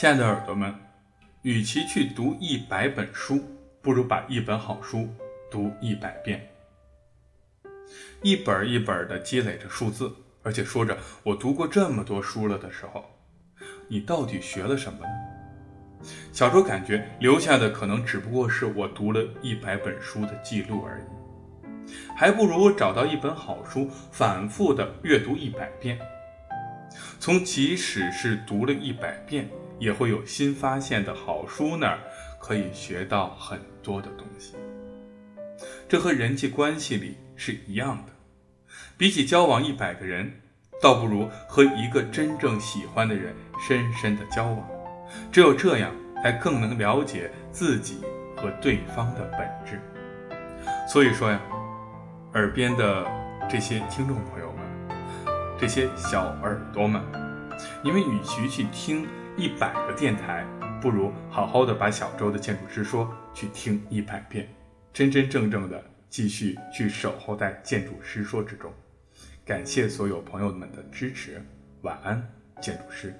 亲爱的耳朵们，与其去读一百本书，不如把一本好书读一百遍。一本一本的积累着数字，而且说着“我读过这么多书了”的时候，你到底学了什么呢？小周感觉留下的可能只不过是我读了一百本书的记录而已，还不如找到一本好书，反复的阅读一百遍。从即使是读了一百遍，也会有新发现的好书那儿，可以学到很多的东西。这和人际关系里是一样的，比起交往一百个人，倒不如和一个真正喜欢的人深深的交往。只有这样，才更能了解自己和对方的本质。所以说呀，耳边的这些听众朋友们，这些小耳朵们，你们与其去听一百个电台，不如好好的把小周的建筑师说去听一百遍。真真正正的继续去守候在建筑师说之中，感谢所有朋友们的支持，晚安，建筑师。